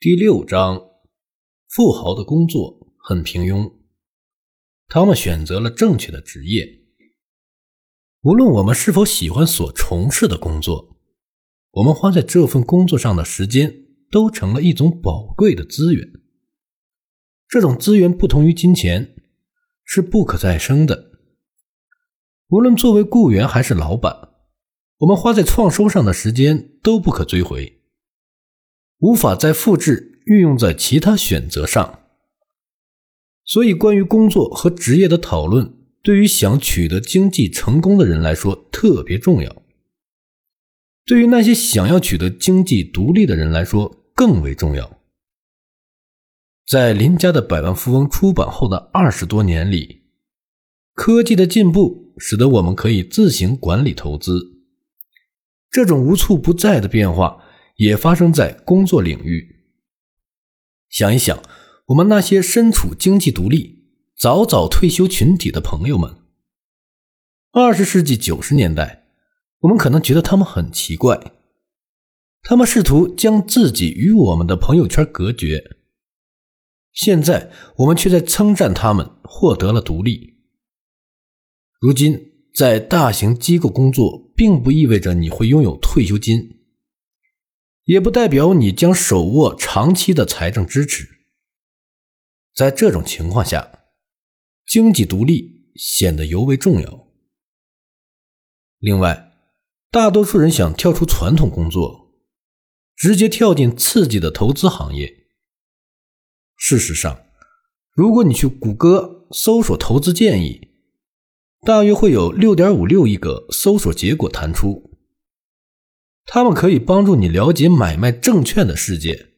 第六章，富豪的工作很平庸，他们选择了正确的职业。无论我们是否喜欢所从事的工作，我们花在这份工作上的时间都成了一种宝贵的资源。这种资源不同于金钱，是不可再生的。无论作为雇员还是老板，我们花在创收上的时间都不可追回。无法再复制运用在其他选择上，所以关于工作和职业的讨论，对于想取得经济成功的人来说特别重要。对于那些想要取得经济独立的人来说更为重要。在林家的百万富翁出版后的二十多年里，科技的进步使得我们可以自行管理投资，这种无处不在的变化。也发生在工作领域。想一想，我们那些身处经济独立、早早退休群体的朋友们，二十世纪九十年代，我们可能觉得他们很奇怪，他们试图将自己与我们的朋友圈隔绝。现在，我们却在称赞他们获得了独立。如今，在大型机构工作，并不意味着你会拥有退休金。也不代表你将手握长期的财政支持。在这种情况下，经济独立显得尤为重要。另外，大多数人想跳出传统工作，直接跳进刺激的投资行业。事实上，如果你去谷歌搜索投资建议，大约会有六点五六亿个搜索结果弹出。他们可以帮助你了解买卖证券的世界，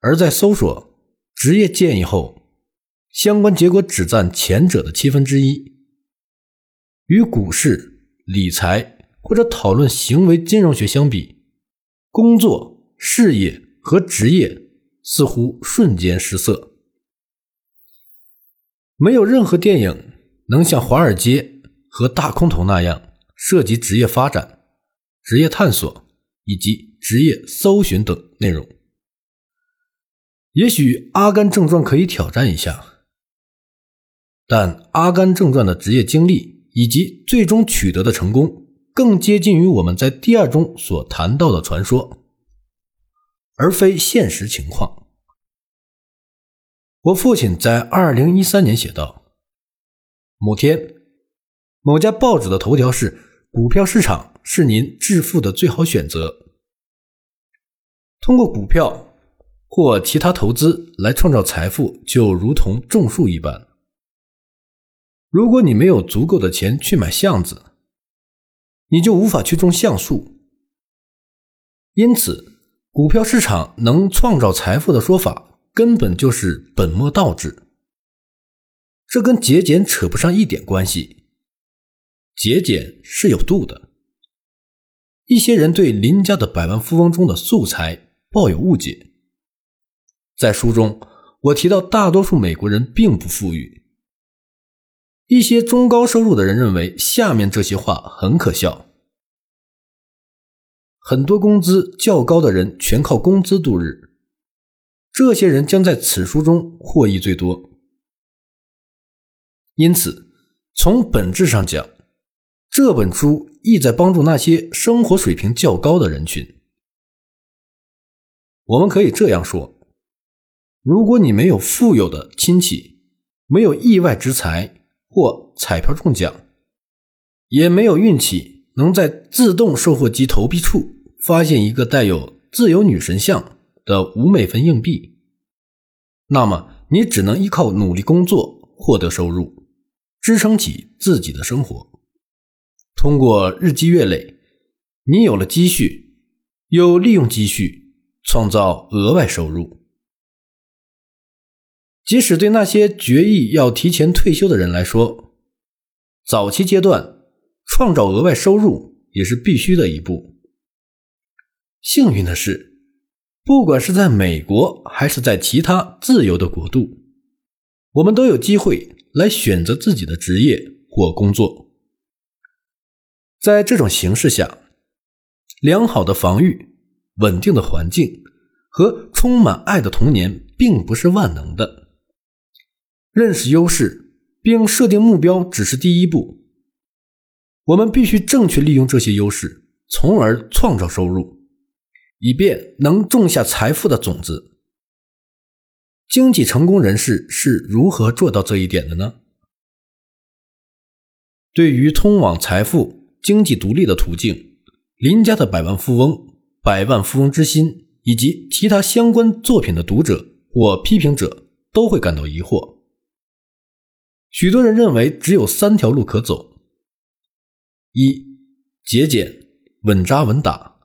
而在搜索职业建议后，相关结果只占前者的七分之一。与股市、理财或者讨论行为金融学相比，工作、事业和职业似乎瞬间失色。没有任何电影能像《华尔街》和《大空头》那样涉及职业发展。职业探索以及职业搜寻等内容，也许《阿甘正传》可以挑战一下，但《阿甘正传》的职业经历以及最终取得的成功，更接近于我们在第二中所谈到的传说，而非现实情况。我父亲在二零一三年写道：“某天，某家报纸的头条是股票市场。”是您致富的最好选择。通过股票或其他投资来创造财富，就如同种树一般。如果你没有足够的钱去买橡子，你就无法去种橡树。因此，股票市场能创造财富的说法根本就是本末倒置。这跟节俭扯不上一点关系。节俭是有度的。一些人对林家的百万富翁中的素材抱有误解。在书中，我提到大多数美国人并不富裕。一些中高收入的人认为下面这些话很可笑：很多工资较高的人全靠工资度日，这些人将在此书中获益最多。因此，从本质上讲，这本书。意在帮助那些生活水平较高的人群。我们可以这样说：如果你没有富有的亲戚，没有意外之财或彩票中奖，也没有运气能在自动售货机投币处发现一个带有自由女神像的五美分硬币，那么你只能依靠努力工作获得收入，支撑起自己的生活。通过日积月累，你有了积蓄，又利用积蓄创造额外收入。即使对那些决意要提前退休的人来说，早期阶段创造额外收入也是必须的一步。幸运的是，不管是在美国还是在其他自由的国度，我们都有机会来选择自己的职业或工作。在这种形势下，良好的防御、稳定的环境和充满爱的童年并不是万能的。认识优势并设定目标只是第一步，我们必须正确利用这些优势，从而创造收入，以便能种下财富的种子。经济成功人士是如何做到这一点的呢？对于通往财富、经济独立的途径，林家的百万富翁、百万富翁之心以及其他相关作品的读者或批评者都会感到疑惑。许多人认为只有三条路可走：一、节俭、稳扎稳打；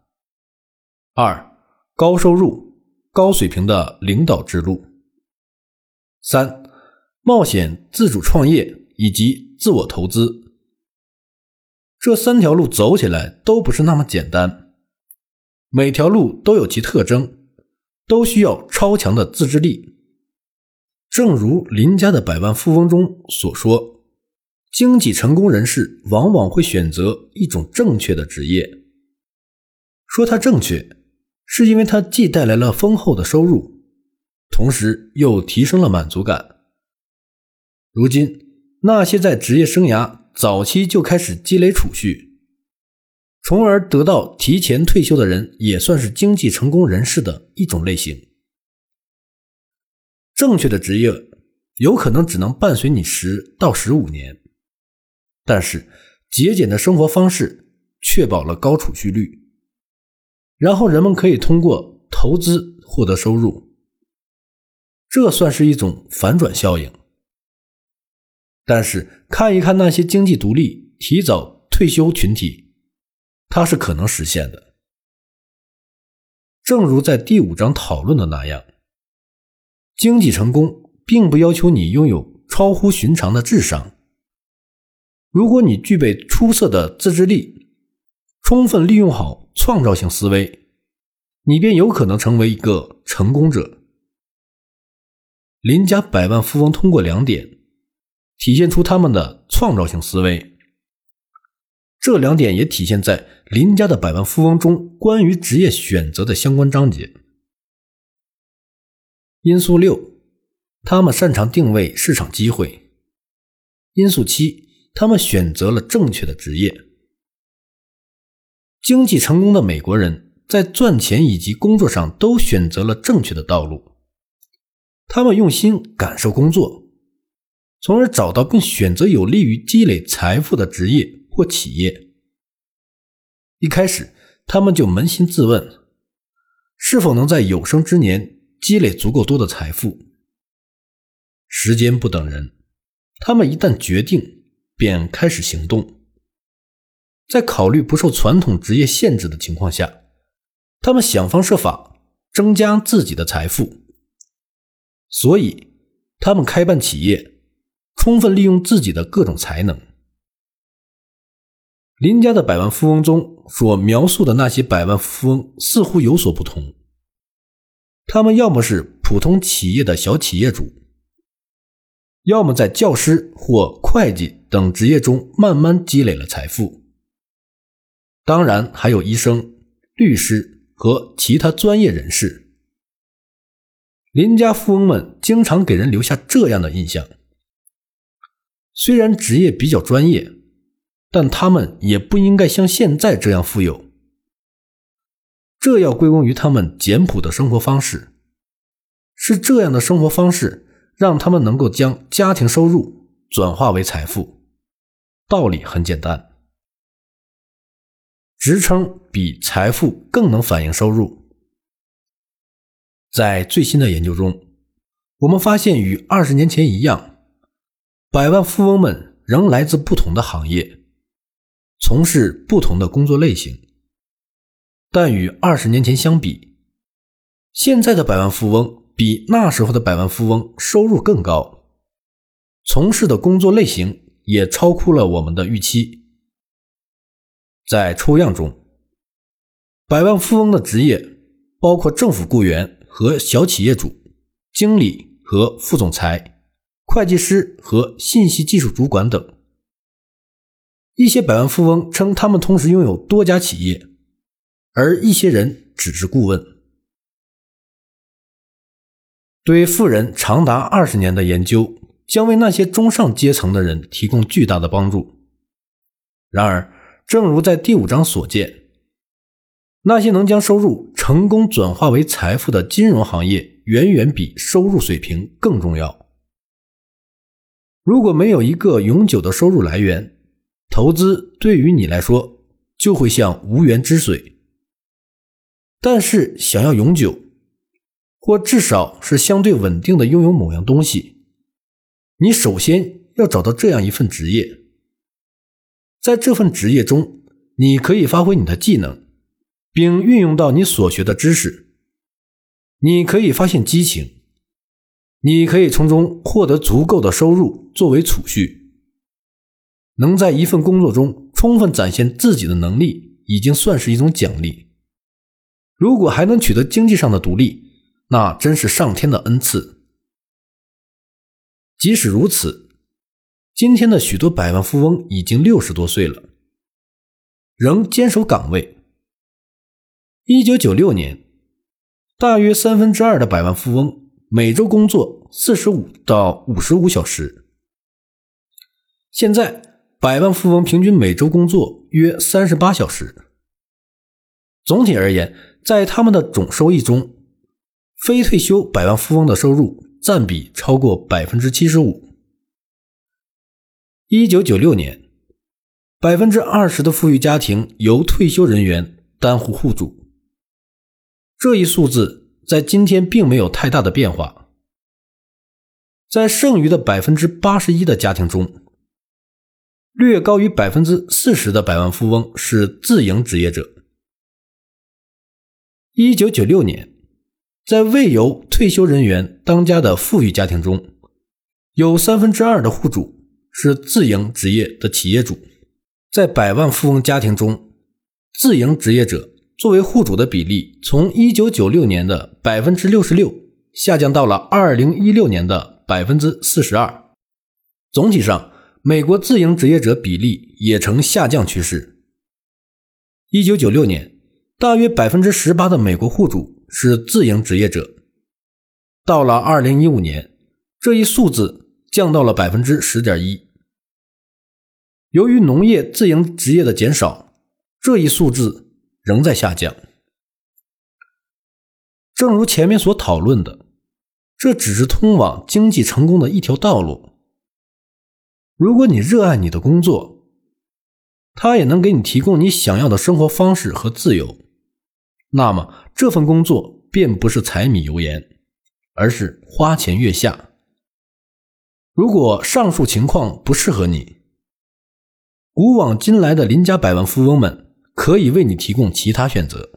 二、高收入、高水平的领导之路。三、冒险自主创业以及自我投资，这三条路走起来都不是那么简单，每条路都有其特征，都需要超强的自制力。正如林家的百万富翁中所说，经济成功人士往往会选择一种正确的职业。说它正确，是因为它既带来了丰厚的收入。同时又提升了满足感。如今，那些在职业生涯早期就开始积累储蓄，从而得到提前退休的人，也算是经济成功人士的一种类型。正确的职业有可能只能伴随你十到十五年，但是节俭的生活方式确保了高储蓄率，然后人们可以通过投资获得收入。这算是一种反转效应，但是看一看那些经济独立、提早退休群体，它是可能实现的。正如在第五章讨论的那样，经济成功并不要求你拥有超乎寻常的智商。如果你具备出色的自制力，充分利用好创造性思维，你便有可能成为一个成功者。林家百万富翁通过两点体现出他们的创造性思维，这两点也体现在林家的百万富翁中关于职业选择的相关章节。因素六，他们擅长定位市场机会。因素七，他们选择了正确的职业。经济成功的美国人在赚钱以及工作上都选择了正确的道路。他们用心感受工作，从而找到并选择有利于积累财富的职业或企业。一开始，他们就扪心自问，是否能在有生之年积累足够多的财富。时间不等人，他们一旦决定，便开始行动。在考虑不受传统职业限制的情况下，他们想方设法增加自己的财富。所以，他们开办企业，充分利用自己的各种才能。林家的百万富翁中所描述的那些百万富翁似乎有所不同。他们要么是普通企业的小企业主，要么在教师或会计等职业中慢慢积累了财富。当然，还有医生、律师和其他专业人士。林家富翁们经常给人留下这样的印象：虽然职业比较专业，但他们也不应该像现在这样富有。这要归功于他们简朴的生活方式。是这样的生活方式，让他们能够将家庭收入转化为财富。道理很简单，职称比财富更能反映收入。在最新的研究中，我们发现与二十年前一样，百万富翁们仍来自不同的行业，从事不同的工作类型。但与二十年前相比，现在的百万富翁比那时候的百万富翁收入更高，从事的工作类型也超出了我们的预期。在抽样中，百万富翁的职业包括政府雇员。和小企业主、经理和副总裁、会计师和信息技术主管等。一些百万富翁称他们同时拥有多家企业，而一些人只是顾问。对富人长达二十年的研究，将为那些中上阶层的人提供巨大的帮助。然而，正如在第五章所见，那些能将收入成功转化为财富的金融行业，远远比收入水平更重要。如果没有一个永久的收入来源，投资对于你来说就会像无源之水。但是，想要永久，或至少是相对稳定的拥有某样东西，你首先要找到这样一份职业。在这份职业中，你可以发挥你的技能，并运用到你所学的知识。你可以发现激情，你可以从中获得足够的收入作为储蓄。能在一份工作中充分展现自己的能力，已经算是一种奖励。如果还能取得经济上的独立，那真是上天的恩赐。即使如此。今天的许多百万富翁已经六十多岁了，仍坚守岗位。一九九六年，大约三分之二的百万富翁每周工作四十五到五十五小时。现在，百万富翁平均每周工作约三十八小时。总体而言，在他们的总收益中，非退休百万富翁的收入占比超过百分之七十五。一九九六年，百分之二十的富裕家庭由退休人员担护户主。这一数字在今天并没有太大的变化。在剩余的百分之八十一的家庭中，略高于百分之四十的百万富翁是自营职业者。一九九六年，在未由退休人员当家的富裕家庭中，有三分之二的户主。是自营职业的企业主，在百万富翁家庭中，自营职业者作为户主的比例从一九九六年的百分之六十六下降到了二零一六年的百分之四十二。总体上，美国自营职业者比例也呈下降趋势。一九九六年，大约百分之十八的美国户主是自营职业者，到了二零一五年，这一数字。降到了百分之十点一。由于农业自营职业的减少，这一数字仍在下降。正如前面所讨论的，这只是通往经济成功的一条道路。如果你热爱你的工作，它也能给你提供你想要的生活方式和自由，那么这份工作便不是柴米油盐，而是花前月下。如果上述情况不适合你，古往今来的邻家百万富翁们可以为你提供其他选择。